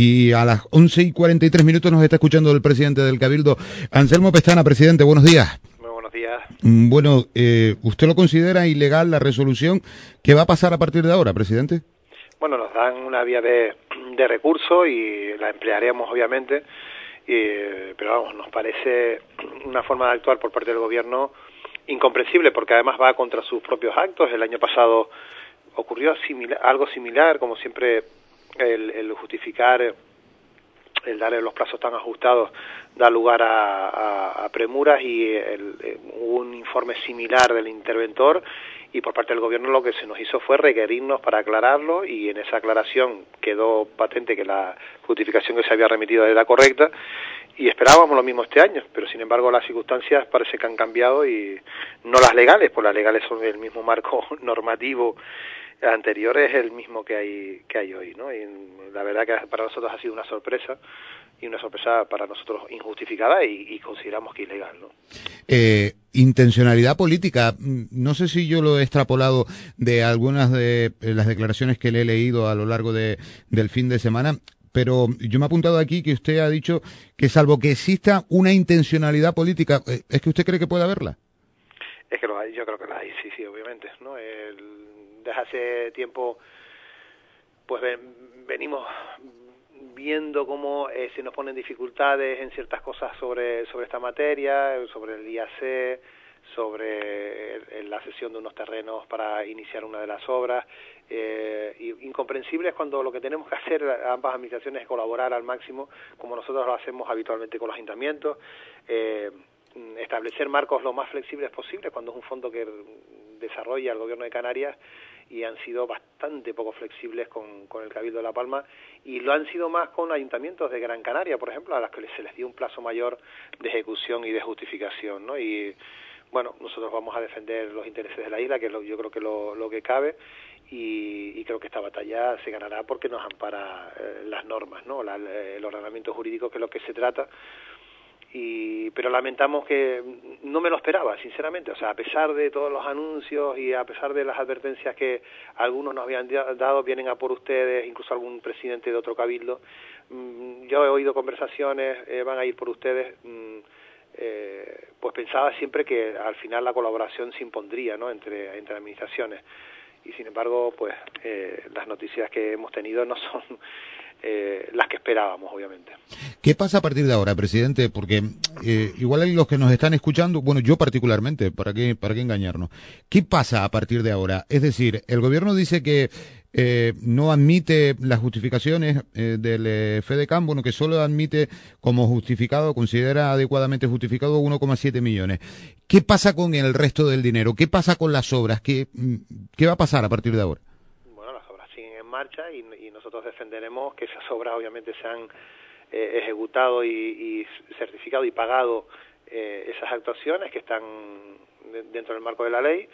Y a las 11 y 43 minutos nos está escuchando el presidente del Cabildo, Anselmo Pestana. Presidente, buenos días. Muy buenos días. Mm, bueno, eh, ¿usted lo considera ilegal la resolución? ¿Qué va a pasar a partir de ahora, presidente? Bueno, nos dan una vía de, de recurso y la emplearemos, obviamente. pero vamos, nos parece una forma de actuar por parte del gobierno incomprensible porque además va contra sus propios actos. El año pasado ocurrió algo similar, como siempre el, justificar, el darle los plazos tan ajustados da lugar a, premuras y hubo un informe similar del interventor. Y por parte del gobierno lo que se nos hizo fue requerirnos para aclararlo y en esa aclaración quedó patente que la justificación que se había remitido era correcta y esperábamos lo mismo este año, pero sin embargo las circunstancias parece que han cambiado y no las legales, pues las legales son el mismo marco normativo anterior es el mismo que hay que hay hoy, ¿no? Y la verdad que para nosotros ha sido una sorpresa y una sorpresa para nosotros injustificada y, consideramos que ilegal, ¿no? Eh, intencionalidad política. No sé si yo lo he extrapolado de algunas de las declaraciones que le he leído a lo largo de, del fin de semana pero yo me he apuntado aquí que usted ha dicho que salvo que exista una intencionalidad política, eh, ¿es que usted cree que puede haberla? Es que lo hay, yo creo que la hay, sí, sí, obviamente. ¿no? Desde hace tiempo, pues venimos viendo cómo eh, se nos ponen dificultades en ciertas cosas sobre, sobre esta materia, sobre el IAC, sobre la cesión de unos terrenos para iniciar una de las obras. Eh, incomprensible es cuando lo que tenemos que hacer ambas administraciones es colaborar al máximo, como nosotros lo hacemos habitualmente con los ayuntamientos, eh, establecer marcos lo más flexibles posible cuando es un fondo que desarrolla el Gobierno de Canarias y han sido bastante poco flexibles con, con el Cabildo de La Palma y lo han sido más con ayuntamientos de Gran Canaria, por ejemplo, a los que se les dio un plazo mayor de ejecución y de justificación, ¿no? Y bueno, nosotros vamos a defender los intereses de la isla, que es lo, yo creo que lo, lo que cabe, y, creo que esta batalla se ganará porque nos ampara eh, las normas, ¿no? el ordenamiento jurídico, que es lo que se trata, y pero lamentamos que no me lo esperaba sinceramente. O sea a pesar de todos los anuncios y a pesar de las advertencias que algunos nos habían dado vienen a por ustedes incluso algún presidente de otro cabildo mm, yo he oído conversaciones eh, van a ir por ustedes mm, eh, pues pensaba siempre que al final la colaboración se impondría no entre entre administraciones. Y sin embargo pues eh, las noticias que hemos tenido no son eh, las que esperábamos, obviamente. ¿Qué pasa a partir de ahora, presidente? Porque eh, igual hay los que nos están escuchando, bueno, yo particularmente, ¿para qué, ¿para qué engañarnos? ¿Qué pasa a partir de ahora? Es decir, el gobierno dice que eh, no admite las justificaciones eh, del eh, FEDECAM, bueno, que solo admite como justificado, considera adecuadamente justificado 1,7 millones. ¿Qué pasa con el resto del dinero? ¿Qué pasa con las obras? ¿Qué, mm, qué va a pasar a partir de ahora? Bueno, las obras siguen en marcha y, nosotros defenderemos que esas obras obviamente se han ejecutado y, certificado y pagado esas actuaciones que están dentro del marco de la ley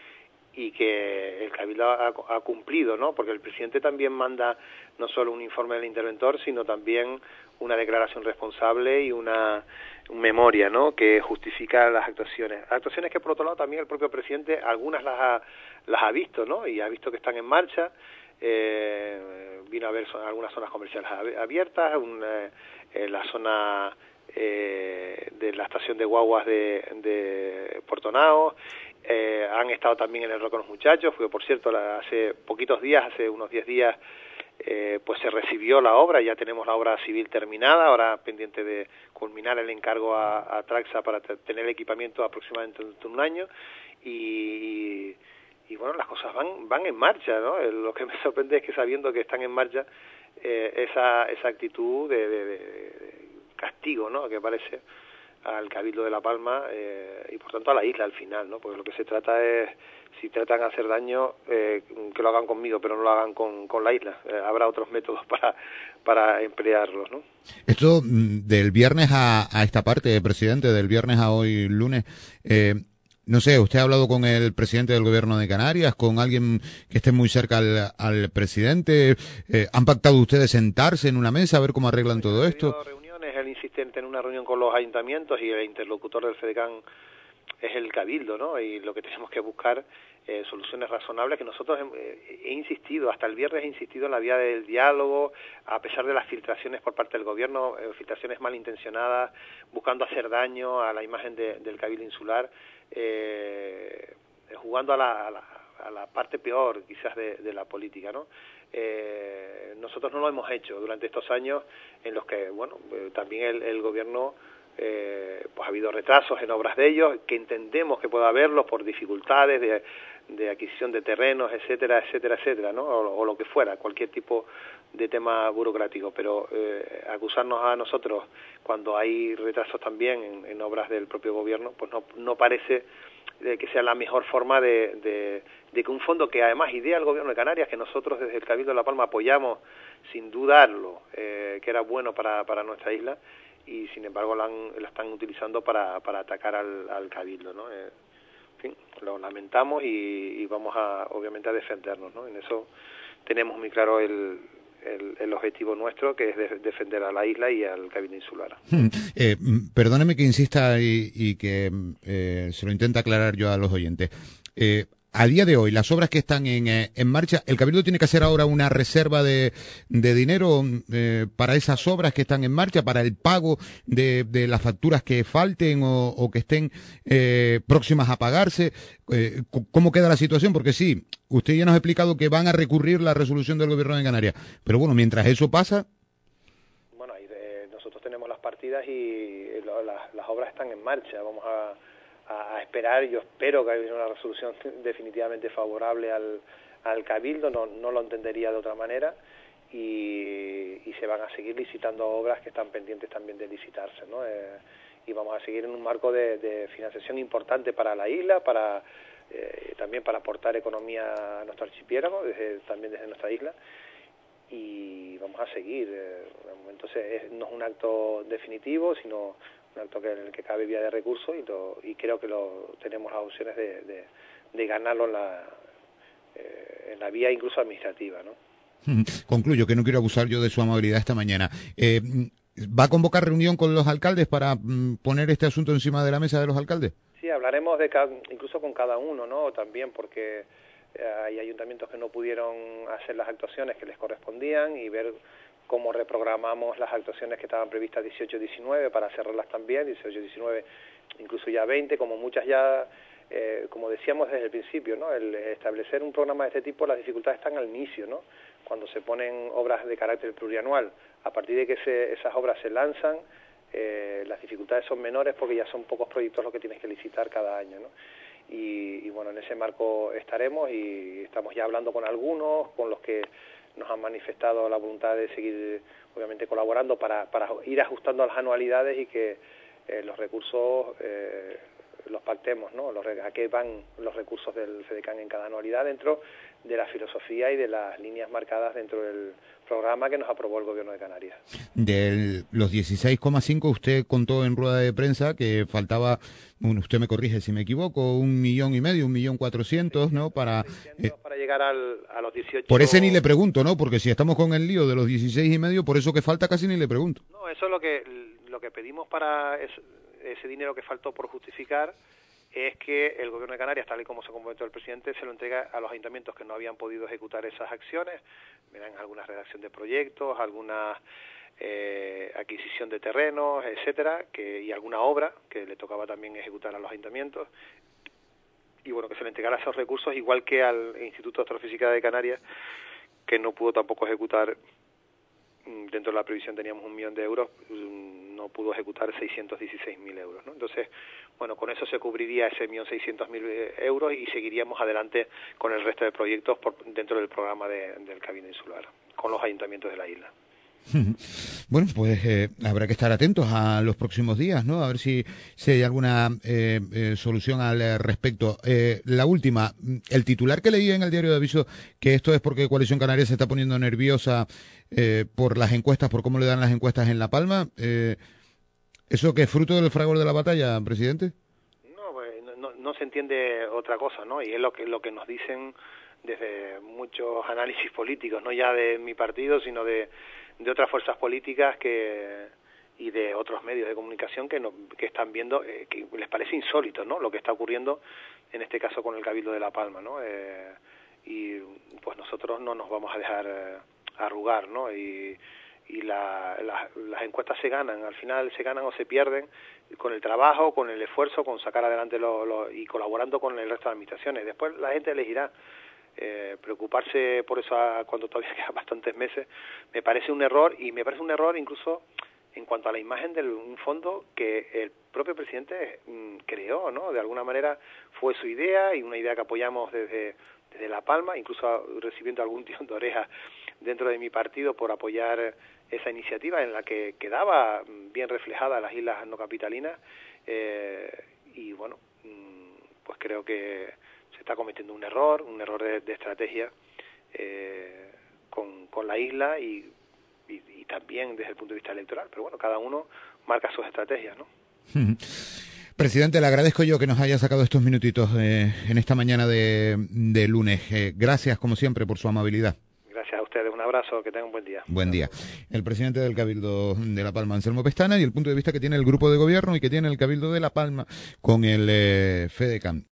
y que el Cabildo ha, cumplido, ¿no? Porque el presidente también manda no solo un informe del interventor, sino también una declaración responsable y una, memoria, ¿no? Que justifica las actuaciones. Actuaciones que, por otro lado, también el propio presidente algunas las ha, las ha visto, ¿no? Y ha visto que están en marcha. Eh, vino a ver algunas zonas comerciales abiertas, una, eh, la zona eh, de la estación de guaguas de, de Portonao eh, han estado también en el rock los muchachos, fue por cierto hace poquitos días, hace unos 10 días, eh, pues se recibió la obra, ya tenemos la obra civil terminada, ahora pendiente de culminar el encargo a, Traxa para tener el equipamiento aproximadamente de un año y, y, bueno, las cosas van, van en marcha, ¿no? Eh, lo que me sorprende es que sabiendo que están en marcha, esa, esa actitud de, de castigo, ¿no? Que parece al Cabildo de La Palma eh, y por tanto a la isla al final, ¿no? Porque lo que se trata es, si tratan de hacer daño, eh, que lo hagan conmigo, pero no lo hagan con, con la isla. Eh, habrá otros métodos para, para emplearlos, ¿no? Esto mm, del viernes a, a esta parte, presidente, del viernes a hoy lunes, no sé, usted ha hablado con el presidente del gobierno de Canarias, con alguien que esté muy cerca al, al presidente. ¿Han pactado ustedes sentarse en una mesa a ver cómo arreglan todo esto? él insiste en tener una reunión con los ayuntamientos y el interlocutor del FEDECAN es el cabildo, ¿no? Y lo que tenemos que buscar eh, soluciones razonables que nosotros eh, he insistido, hasta el viernes he insistido en la vía del diálogo, a pesar de las filtraciones por parte del gobierno, eh, filtraciones malintencionadas, buscando hacer daño a la imagen del cabildo insular, jugando a la, a la, parte peor quizás de, la política, ¿no? nosotros no lo hemos hecho durante estos años en los que, bueno, también el, el gobierno eh, pues ha habido retrasos en obras de ellos, que entendemos que puede haberlos por dificultades de, de adquisición de terrenos, etcétera, etcétera, etcétera, ¿no? O, lo que fuera, cualquier tipo de tema burocrático. Pero eh, acusarnos a nosotros cuando hay retrasos también en, obras del propio gobierno, pues no, no parece eh, que sea la mejor forma de, de, que un fondo que además idea el gobierno de Canarias, que nosotros desde el Cabildo de La Palma apoyamos sin dudarlo, eh, que era bueno para, para nuestra isla, y sin embargo la, la están utilizando para, para atacar al, al Cabildo, ¿no? Eh, lo lamentamos y, vamos a, obviamente, a defendernos, ¿no? En eso tenemos muy claro el, el, objetivo nuestro, que es defender a la isla y al cabildo insular. Eh, perdóneme que insista y, y que eh, se lo intenta aclarar yo a los oyentes. Eh, a día de hoy, las obras que están en, eh, en marcha, ¿el Cabildo tiene que hacer ahora una reserva de, de dinero eh, para esas obras que están en marcha, para el pago de, de las facturas que falten o, o que estén eh, próximas a pagarse? Eh, ¿Cómo queda la situación? Porque sí, usted ya nos ha explicado que van a recurrir la resolución del Gobierno de Canarias, pero bueno, mientras eso pasa... Bueno, nosotros tenemos las partidas y las, obras están en marcha, vamos a, esperar. Yo espero que haya una resolución definitivamente favorable al, al Cabildo, no, no lo entendería de otra manera. Y, y, se van a seguir licitando obras que están pendientes también de licitarse. ¿no? Eh, y vamos a seguir en un marco de, financiación importante para la isla, para eh, también para aportar economía a nuestro archipiélago, desde, también desde nuestra isla. Y vamos a seguir. Eh, entonces, no es un acto definitivo, sino un acto que, en el que cabe vía de recursos y, y creo que lo, tenemos las opciones de, de, ganarlo en la, eh, en la vía incluso administrativa. ¿no? Concluyo, que no quiero abusar yo de su amabilidad esta mañana. Eh, ¿Va a convocar reunión con los alcaldes para mm, poner este asunto encima de la mesa de los alcaldes? Sí, hablaremos de incluso con cada uno, ¿no? También porque hay ayuntamientos que no pudieron hacer las actuaciones que les correspondían y ver cómo reprogramamos las actuaciones que estaban previstas 18-19 para cerrarlas también, 18-19 incluso ya 20, como muchas ya, eh, como decíamos desde el principio, ¿no? el establecer un programa de este tipo, las dificultades están al inicio, ¿no? cuando se ponen obras de carácter plurianual. A partir de que se, esas obras se lanzan, eh, las dificultades son menores porque ya son pocos proyectos los que tienes que licitar cada año. ¿no? Y, y bueno, en ese marco estaremos y estamos ya hablando con algunos, con los que nos han manifestado la voluntad de seguir, obviamente, colaborando para, para ir ajustando las anualidades y que eh, los recursos eh, los pactemos, ¿no? Los, a qué van los recursos del FEDECAN en cada anualidad dentro de la filosofía y de las líneas marcadas dentro del programa que nos aprobó el Gobierno de Canarias. De los 16,5 usted contó en rueda de prensa que faltaba, usted me corrige si me equivoco, un millón y medio, un millón cuatrocientos, ¿no? Para, eh, para llegar al, a los 18... Por ese ni le pregunto, ¿no? Porque si estamos con el lío de los 16 y medio, por eso que falta casi ni le pregunto. No, eso es lo que, lo que pedimos para ese dinero que faltó por justificar es que el Gobierno de Canarias, tal y como se comprometió el presidente, se lo entrega a los ayuntamientos que no habían podido ejecutar esas acciones, verán alguna redacción de proyectos, alguna eh, adquisición de terrenos, etcétera, que, y alguna obra que le tocaba también ejecutar a los ayuntamientos, y bueno, que se le entregara esos recursos, igual que al Instituto de Astrofísica de Canarias, que no pudo tampoco ejecutar mm, dentro de la previsión teníamos un millón de euros, mm, no pudo ejecutar 616.000 euros. ¿no? Entonces, bueno, con eso se cubriría ese millón seiscientos mil eh, euros y seguiríamos adelante con el resto de proyectos por, dentro del programa de, del Cabildo Insular, con los ayuntamientos de la isla. Bueno, pues eh, habrá que estar atentos a los próximos días, ¿no? A ver si, si hay alguna eh, eh, solución al respecto. Eh, la última, el titular que leí en el diario de aviso, que esto es porque Coalición Canaria se está poniendo nerviosa por las encuestas, por cómo le dan las encuestas en La Palma. Eh, ¿Eso que es fruto del fragor de la batalla, presidente? No, pues, no, no, se entiende otra cosa, ¿no? Y es lo que, lo que nos dicen desde muchos análisis políticos, no ya de mi partido, sino de, de otras fuerzas políticas que, y de otros medios de comunicación que, no, que están viendo, eh, que les parece insólito, ¿no? Lo que está ocurriendo en este caso con el Cabildo de La Palma, ¿no? Eh, y pues nosotros no nos vamos a dejar eh, arrugar, ¿no? Y, y la, las encuestas se ganan, al final se ganan o se pierden con el trabajo, con el esfuerzo, con sacar adelante lo, y colaborando con el resto de administraciones. Después la gente elegirá. Eh, preocuparse por eso cuando todavía quedan bastantes meses me parece un error y me parece un error incluso en cuanto a la imagen de un fondo que el propio presidente mm, creó, ¿no? De alguna manera fue su idea y una idea que apoyamos desde, desde La Palma, incluso recibiendo algún tirón de oreja dentro de mi partido por apoyar esa iniciativa en la que quedaba bien reflejada las islas no capitalinas eh, y bueno mm, pues creo que se está cometiendo un error un error de, estrategia eh, con, con la isla y, y, también desde el punto de vista electoral. Pero bueno cada uno marca sus estrategias no Presidente, le agradezco yo que nos haya sacado estos minutitos eh, en esta mañana de, de lunes. gracias, como siempre, por su amabilidad abrazo, que tengan un buen día. Buen día. El presidente del Cabildo de La Palma, Anselmo Pestana, y el punto de vista que tiene el grupo de gobierno y que tiene el Cabildo de La Palma con el eh, FEDECAM.